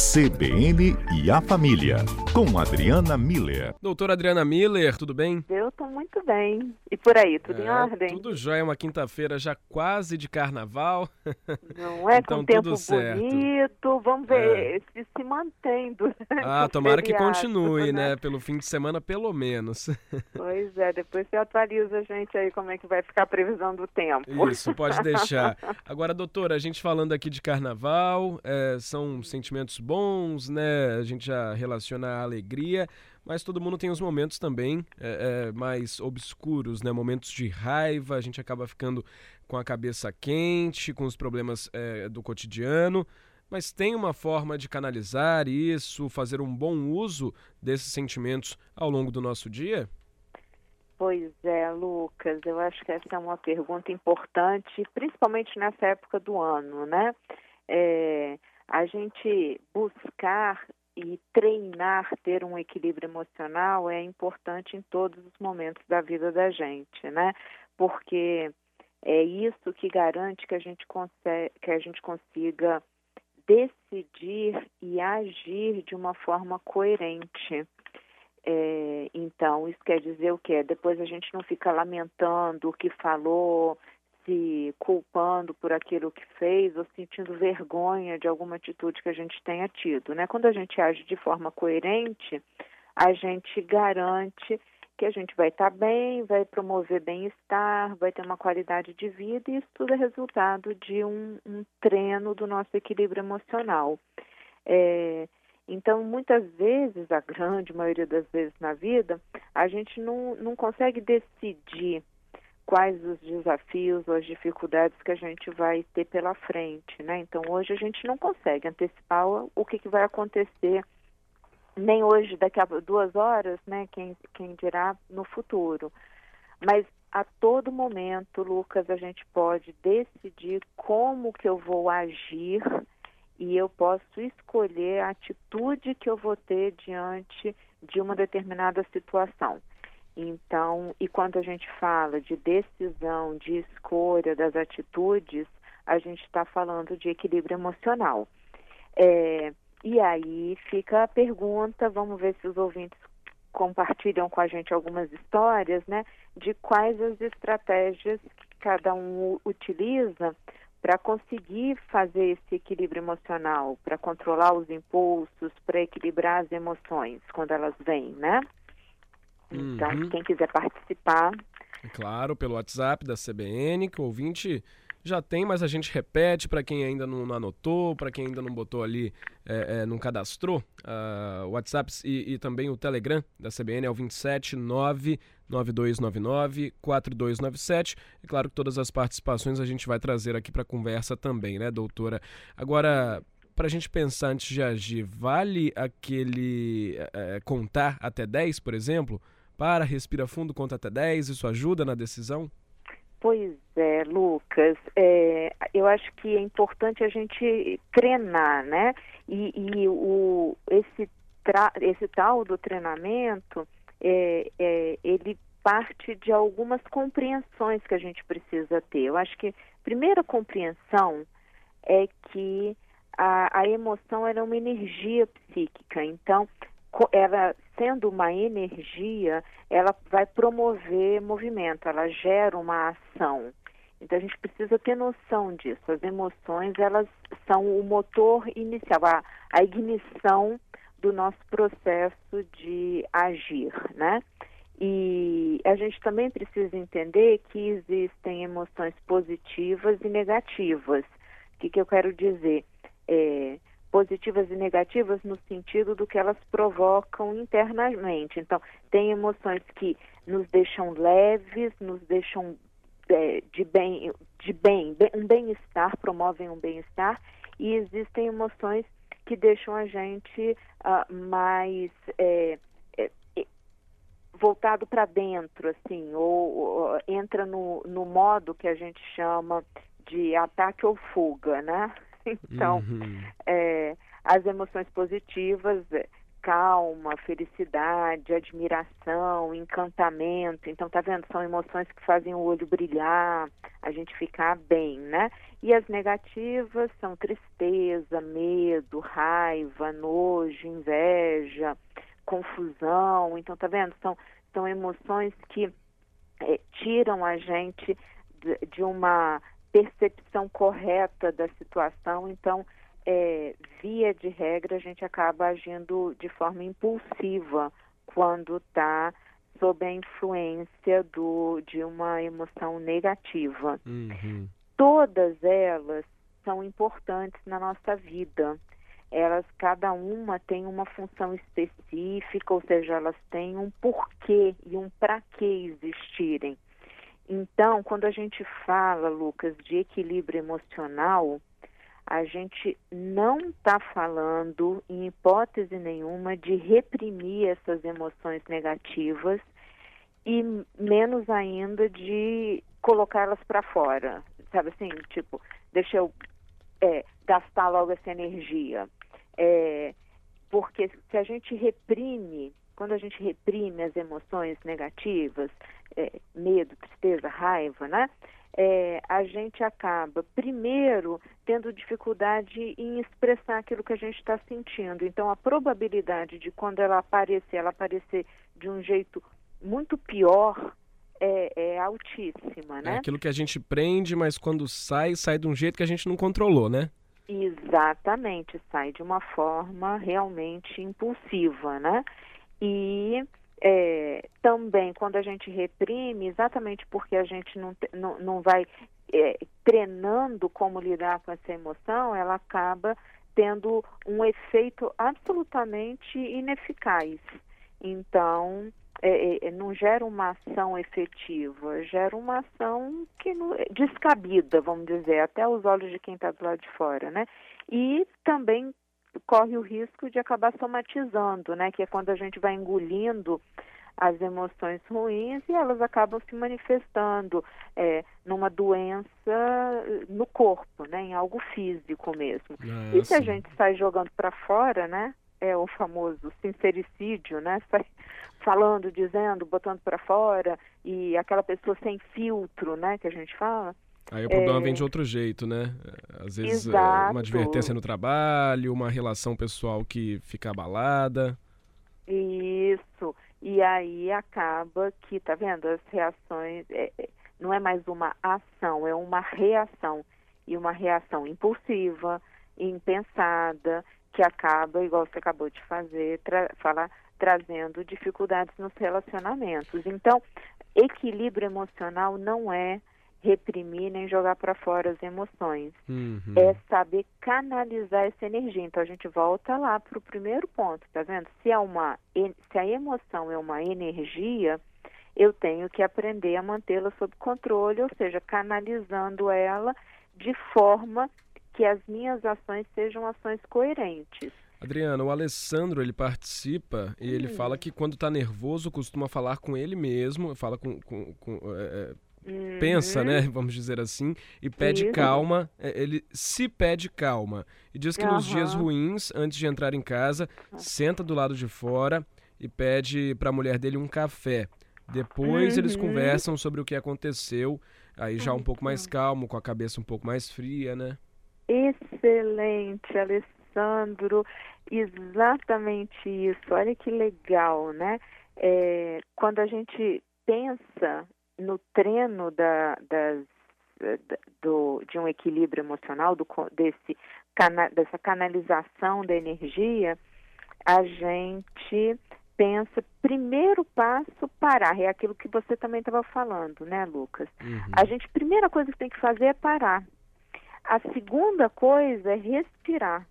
CBN e a Família, com Adriana Miller. Doutora Adriana Miller, tudo bem? Eu estou muito bem. E por aí, tudo é, em ordem? Tudo jóia, uma quinta-feira já quase de carnaval. Não é? então, com tempo tudo certo. bonito. Vamos ver é. se se mantém durante Ah, tomara que continue, né? né? Pelo fim de semana, pelo menos. Pois é, depois você atualiza a gente aí como é que vai ficar a previsão do tempo. Isso, pode deixar. Agora, doutora, a gente falando aqui de carnaval, é, são sentimentos bons, né? A gente já relaciona alegria, mas todo mundo tem os momentos também é, é, mais obscuros, né? Momentos de raiva, a gente acaba ficando com a cabeça quente, com os problemas é, do cotidiano. Mas tem uma forma de canalizar isso, fazer um bom uso desses sentimentos ao longo do nosso dia? Pois é, Lucas, eu acho que essa é uma pergunta importante, principalmente nessa época do ano, né? É, a gente buscar e treinar ter um equilíbrio emocional é importante em todos os momentos da vida da gente, né? Porque é isso que garante que a gente, que a gente consiga decidir e agir de uma forma coerente. É, então, isso quer dizer o quê? Depois a gente não fica lamentando o que falou, se culpando por aquilo que fez ou sentindo vergonha de alguma atitude que a gente tenha tido. Né? Quando a gente age de forma coerente, a gente garante que a gente vai estar bem, vai promover bem-estar, vai ter uma qualidade de vida, e isso tudo é resultado de um, um treino do nosso equilíbrio emocional. É, então, muitas vezes, a grande maioria das vezes na vida, a gente não, não consegue decidir quais os desafios ou as dificuldades que a gente vai ter pela frente, né? Então, hoje a gente não consegue antecipar o, que, que vai acontecer nem hoje, daqui a duas horas, né? Quem, quem dirá no futuro. Mas a todo momento, Lucas, a gente pode decidir como que eu vou agir e eu posso escolher a atitude que eu vou ter diante de uma determinada situação. Então, e quando a gente fala de decisão, de escolha das atitudes, a gente está falando de equilíbrio emocional. É, e aí fica a pergunta, vamos ver se os ouvintes compartilham com a gente algumas histórias, né, de quais as estratégias que cada um utiliza para conseguir fazer esse equilíbrio emocional, para controlar os impulsos, para equilibrar as emoções quando elas vêm, né? Então, Uhum. quem quiser participar, Claro, pelo WhatsApp da CBN, que o ouvinte já tem, mas a gente repete para quem ainda não, anotou, para quem ainda não botou ali, é, é, não cadastrou, ah, o WhatsApp e, e também o Telegram da CBN é o 27992994297. É claro que todas as participações a gente vai trazer aqui para conversa também, né, doutora? Agora, para a gente pensar antes de agir, vale aquele é, contar até 10, por exemplo? Para, respira fundo, conta até 10, isso ajuda na decisão? Pois é, Lucas. É, eu acho que é importante a gente treinar, né? E, e o, esse, tra, esse tal do treinamento, é, é, ele parte de algumas compreensões que a gente precisa ter. Eu acho que a primeira compreensão é que a, a emoção é uma energia psíquica. Então, ela sendo uma energia, ela vai promover movimento, ela gera uma ação. Então a gente precisa ter noção disso. As emoções, elas são o motor inicial, a, a ignição do nosso processo de agir, né? E a gente também precisa entender que existem emoções positivas e negativas. O que, que eu quero dizer? É, positivas e negativas no sentido do que elas provocam internamente. Então, tem emoções que nos deixam leves, nos deixam é, de bem, de bem, um bem-estar, promovem um bem-estar, e existem emoções que deixam a gente uh, mais é, é, voltado para dentro, assim, ou, ou, entra no, no modo que a gente chama de ataque ou fuga, né? Então, uhum. é, as emoções positivas calma, felicidade, admiração, encantamento. Então, tá vendo? São emoções que fazem o olho brilhar, a gente ficar bem, né? E as negativas são tristeza, medo, raiva, nojo, inveja, confusão. Então, tá vendo? São, são emoções que é, tiram a gente de, de uma percepção correta da situação. Então, é, via de regra, a gente acaba agindo de forma impulsiva quando está sob a influência do, de uma emoção negativa. Uhum. Todas elas são importantes na nossa vida. Elas, cada uma tem uma função específica, ou seja, elas têm um porquê e um para que existirem. Então, quando a gente fala, Lucas, de equilíbrio emocional, a gente não está falando, em hipótese nenhuma, de reprimir essas emoções negativas e menos ainda de colocá-las para fora. Sabe assim, tipo, deixa eu é, gastar logo essa energia. É, porque se a gente reprime, quando a gente reprime as emoções negativas, é, medo, tristeza, raiva, né? é, a gente acaba, primeiro, tendo dificuldade em expressar aquilo que a gente está sentindo. Então, a probabilidade de quando ela aparecer, ela aparecer de um jeito muito pior é, é, altíssima, né? É aquilo que a gente prende, mas quando sai, sai de um jeito que a gente não controlou, né? Exatamente, sai de uma forma realmente impulsiva, né? E é, também quando a gente reprime, exatamente porque a gente não, não, não vai é, treinando como lidar com essa emoção, ela acaba tendo um efeito absolutamente ineficaz. Então, é, é, é não gera uma ação efetiva, gera uma ação que não, descabida, vamos dizer, até os olhos de quem está do lado de fora, né? E também corre o risco de acabar somatizando, né? Que é quando a gente vai engolindo as emoções ruins e elas acabam se manifestando é, numa doença no corpo, né? Em algo físico mesmo. Ah, e se a sim. gente sai jogando para fora, né? É o famoso sincericídio, né? Sai falando, dizendo, botando para fora e aquela pessoa sem filtro, né? Que a gente fala. Aí o problema É. vem de outro jeito, né? Às vezes é, Exato. uma advertência no trabalho, uma relação pessoal que fica abalada. Isso. E aí acaba que, tá vendo? As reações é, é, não é mais uma ação, é uma reação. E uma reação impulsiva, impensada, que acaba, igual você acabou de fazer, tra falar, trazendo dificuldades nos relacionamentos. Então, equilíbrio emocional não é reprimir nem jogar para fora as emoções Uhum. é saber canalizar essa energia. Então a gente volta lá para o primeiro ponto, tá vendo? Se, é uma, se a emoção é uma energia, eu tenho que aprender a mantê-la sob controle, ou seja, canalizando ela de forma que as minhas ações sejam ações coerentes. Adriana, o Alessandro, ele participa e ele Hum. fala que quando tá nervoso costuma falar com ele mesmo, fala com... com- com, é, pensa, Uhum. né, vamos dizer assim, e pede Isso. calma, é, ele se pede calma. E diz que nos dias ruins, antes de entrar em casa, senta do lado de fora e pede para a mulher dele um café. Depois eles Uhum. conversam sobre o que aconteceu, aí já um pouco mais calmo, com a cabeça um pouco mais fria, né? Excelente, Alessandro. Exatamente isso. Olha que legal, né? É, quando a gente pensa no treino da, das, da- do, de um equilíbrio emocional, do, desse, cana- dessa canalização da energia, a gente pensa, primeiro passo, parar. É aquilo que você também estava falando, né, Lucas? Uhum. A gente, primeira coisa que tem que fazer é parar. A segunda coisa é respirar,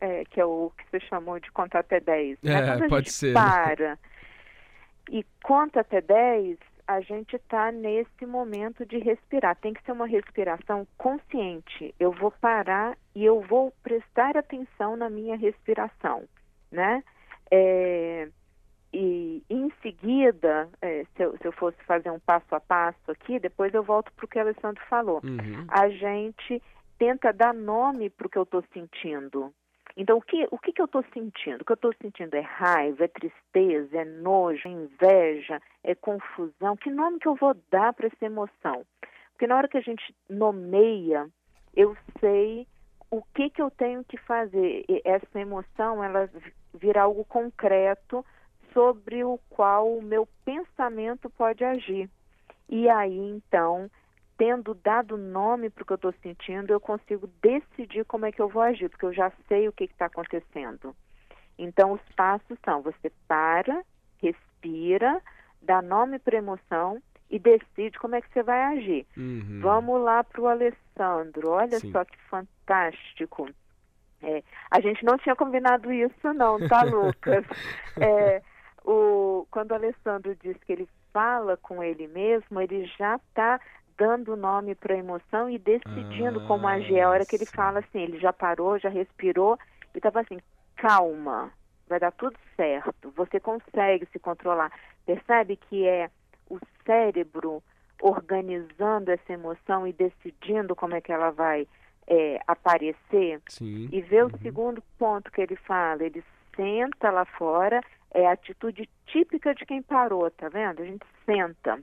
é, que é o que você chamou de contar até 10. né? É, pode ser, né? para e conta até 10, a gente está nesse momento de respirar. Tem que ser uma respiração consciente. Eu vou parar e eu vou prestar atenção na minha respiração, né? É, e em seguida, é, se, eu, se eu fosse fazer um passo a passo aqui, depois eu volto para o que o Alessandro falou Uhum. a gente tenta dar nome para o que eu estou sentindo. Então, o que, o que, que eu estou sentindo? O que eu estou sentindo é raiva, é tristeza, é nojo, é inveja, é confusão. Que nome que eu vou dar para essa emoção? Porque na hora que a gente nomeia, eu sei o que, que eu tenho que fazer. E essa emoção, ela vira algo concreto sobre o qual o meu pensamento pode agir. E aí, então, tendo dado nome para o que eu estou sentindo, eu consigo decidir como é que eu vou agir, porque eu já sei o que está acontecendo. Então, os passos são: você para, respira, dá nome para a emoção e decide como é que você vai agir. Uhum. Vamos lá para o Alessandro. Olha Sim. só que fantástico. É, a gente não tinha combinado isso, não, tá, Lucas? é, o, quando o Alessandro diz que ele fala com ele mesmo, ele já está dando nome para a emoção e decidindo ah, como agir. A hora que ele fala assim, ele já parou, já respirou e estava assim, calma, vai dar tudo certo, você consegue se controlar. Percebe que é o cérebro organizando essa emoção e decidindo como é que ela vai é, aparecer. Sim. E ver uhum. o segundo ponto que ele fala, ele senta lá fora, é a atitude típica de quem parou, tá vendo? A gente senta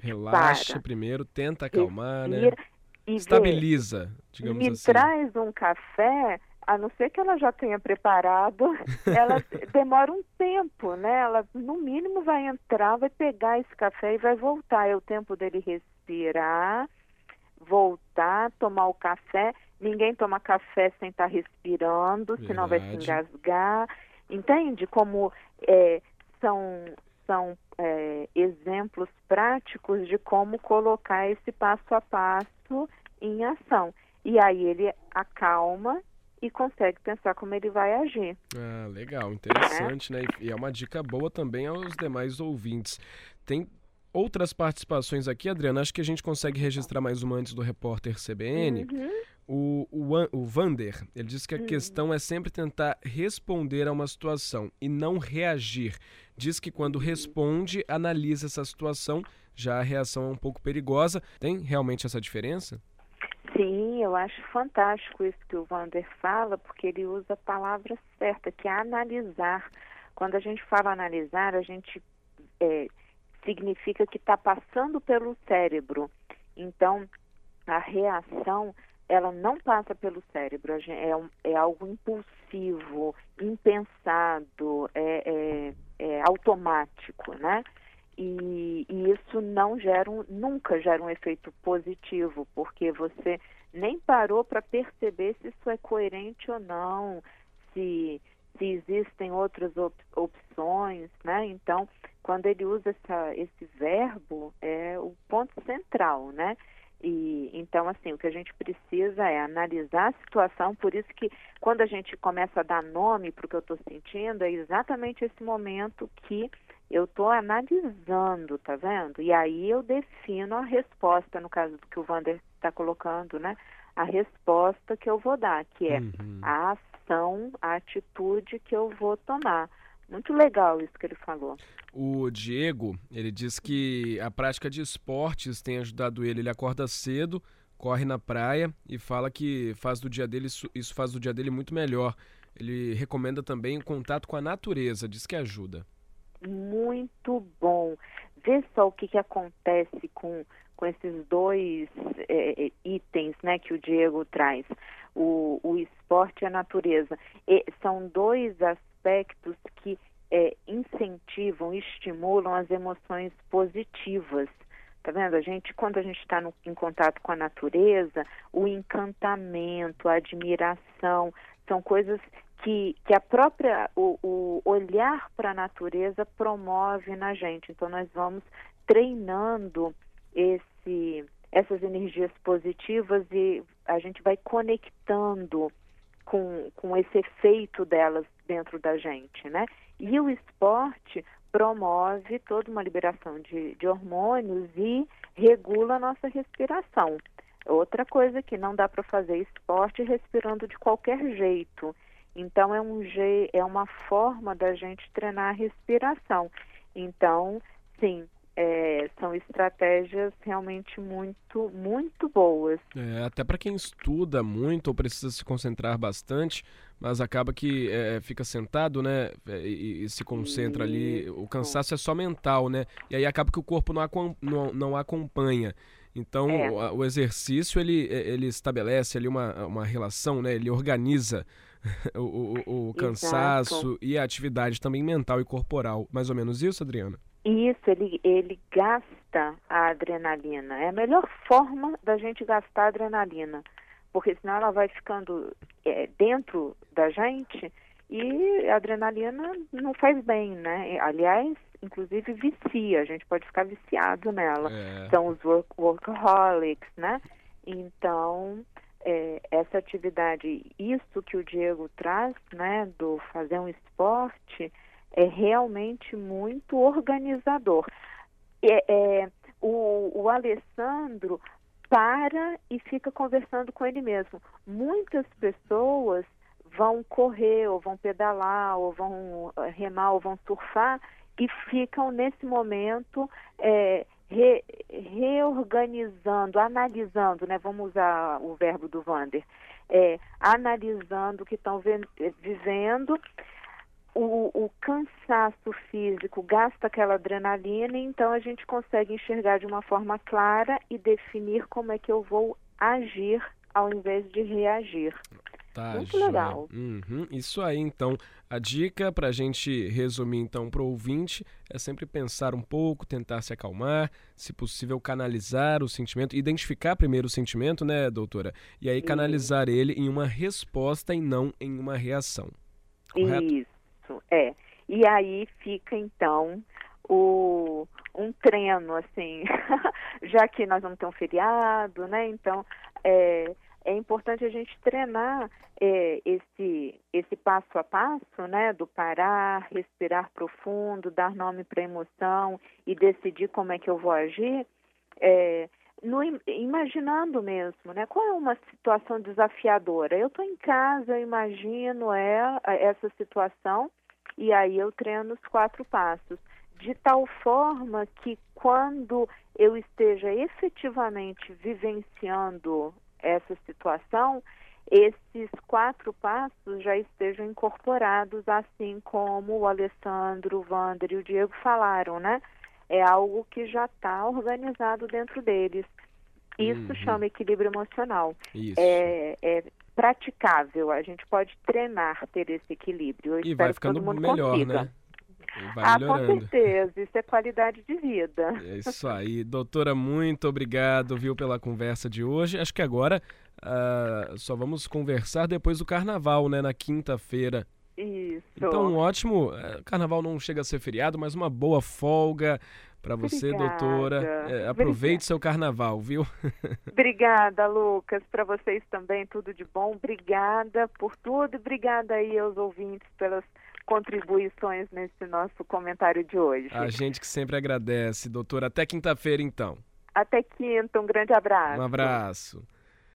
Relaxa para. primeiro, tenta acalmar, né? Estabiliza, digamos me assim. traz um café, a não ser que ela já tenha preparado, ela demora um tempo, né? Ela, no mínimo, vai entrar, vai pegar esse café e vai voltar. É o tempo dele respirar, voltar, tomar o café. Ninguém toma café sem estar tá respirando, Verdade. senão vai se engasgar. Entende como é, são, são é, exemplos práticos de como colocar esse passo a passo em ação. E aí ele acalma e consegue pensar como ele vai agir. Ah, legal, interessante, é. né? E é uma dica boa também aos demais ouvintes. Tem outras participações aqui, Adriana. Acho que a gente consegue registrar mais uma antes do repórter CBN. Uhum. O, o, o Vander, ele diz que a uhum. questão é sempre tentar responder a uma situação e não reagir. Diz que quando responde, analisa essa situação, já a reação é um pouco perigosa. Tem realmente essa diferença? Sim, eu acho fantástico isso que o Vander fala, porque ele usa a palavra certa, que é analisar. Quando a gente fala analisar, a gente é, significa que está passando pelo cérebro. Então, a reação ela não passa pelo cérebro, é, um, é algo impulsivo, impensado, é, é, é automático, né? E, e, isso não gera um, nunca gera um efeito positivo, porque você nem parou para perceber se isso é coerente ou não, se, se existem outras op, opções, né? Então, quando ele usa essa, esse verbo, é o ponto central, né? E então assim, o que a gente precisa é analisar a situação, por isso que quando a gente começa a dar nome para o que eu estou sentindo, é exatamente esse momento que eu estou analisando, tá vendo? E aí eu defino a resposta, no caso do que o Vander está colocando, né? A resposta que eu vou dar, que é uhum. a ação, a atitude que eu vou tomar. Muito legal isso que ele falou. O Diego, ele diz que a prática de esportes tem ajudado ele. Ele acorda cedo, corre na praia e fala que faz do dia dele isso faz do dia dele muito melhor. Ele recomenda também o contato com a natureza, diz que ajuda. Muito bom. Vê só o que, que acontece com, com esses dois é, é itens né, que o Diego traz. O, o esporte e a natureza. E são dois aspectos que é, incentivam, estimulam as emoções positivas. Tá vendo? A gente, quando a gente está em contato com a natureza, o encantamento, a admiração, são coisas que, que a própria, o, o olhar para a natureza promove na gente. Então, nós vamos treinando esse, essas energias positivas e a gente vai conectando com, com esse efeito delas dentro da gente, né? E o esporte promove toda uma liberação de, de hormônios e regula a nossa respiração. Outra coisa que não dá para fazer esporte respirando de qualquer jeito. Então é um é uma forma da gente treinar a respiração. Então, sim, é, são estratégias realmente muito, muito boas. É, até para quem estuda muito ou precisa se concentrar bastante, mas acaba que é, fica sentado, né, é, e, e se concentra Isso. ali. O cansaço é só mental, né? E aí acaba que o corpo não, não, não acompanha. Então, é. o, o, exercício ele, ele estabelece ali uma, uma relação, né? Ele organiza o, o, o cansaço Exato. e a atividade também mental e corporal. Mais ou menos isso, Adriana? Isso, ele, ele gasta a adrenalina. É a melhor forma da gente gastar a adrenalina, porque senão ela vai ficando é, dentro da gente e a adrenalina não faz bem, né? Aliás, inclusive vicia, a gente pode ficar viciado nela. É. São os work, workaholics, né? Então, é, essa atividade, isso que o Diego traz, né, do fazer um esporte, é realmente muito organizador. É, é, o, o Alessandro para e fica conversando com ele mesmo. Muitas pessoas vão correr, ou vão pedalar, ou vão eh, remar, ou vão surfar e ficam nesse momento é, re, reorganizando, analisando, né? Vamos usar o verbo do Vander, é, analisando o que estão vivendo o, o, cansaço físico gasta aquela adrenalina, então a gente consegue enxergar de uma forma clara e definir como é que eu vou agir ao invés de reagir. Tá, Muito legal. Uhum. Isso aí, então. A dica para a gente resumir, então, para o ouvinte é sempre pensar um pouco, tentar se acalmar, se possível, canalizar o sentimento, identificar primeiro o sentimento, né, doutora? E aí canalizar uhum. ele em uma resposta e não em uma reação. Correto? Isso. Isso, é. E aí fica então o, um treino, assim, já que nós vamos ter um feriado, né? Então é, é importante a gente treinar é, esse, esse passo a passo, né? Do parar, respirar profundo, dar nome para a emoção e decidir como é que eu vou agir. É, no, imaginando mesmo, né? Qual é uma situação desafiadora? Eu estou em casa, eu imagino ela, essa situação e aí eu treino os quatro passos, de tal forma que quando eu esteja efetivamente vivenciando essa situação, esses quatro passos já estejam incorporados, assim como o Alessandro, o Wander e o Diego falaram, né? É algo que já está organizado dentro deles. Isso uhum. chama equilíbrio emocional. Isso. É, é, praticável. A gente pode treinar ter esse equilíbrio. Eu e vai ficando melhor, consiga. né? Vai ah, melhorando. com certeza, isso é qualidade de vida. É isso aí. Doutora, muito obrigado, viu, pela conversa de hoje. Acho que agora uh, só vamos conversar depois do carnaval, né, na quinta-feira. Isso. Então, um ótimo. Uh, carnaval não chega a ser feriado, mas uma boa folga para você, Obrigada. doutora. É, aproveite Obrigada. seu carnaval, viu? Obrigada, Lucas. Para vocês também, tudo de bom. Obrigada por tudo obrigada aí aos ouvintes pelas contribuições nesse nosso comentário de hoje. A gente que sempre agradece, doutora. Até quinta-feira, então. Até quinta. Um grande abraço. Um abraço.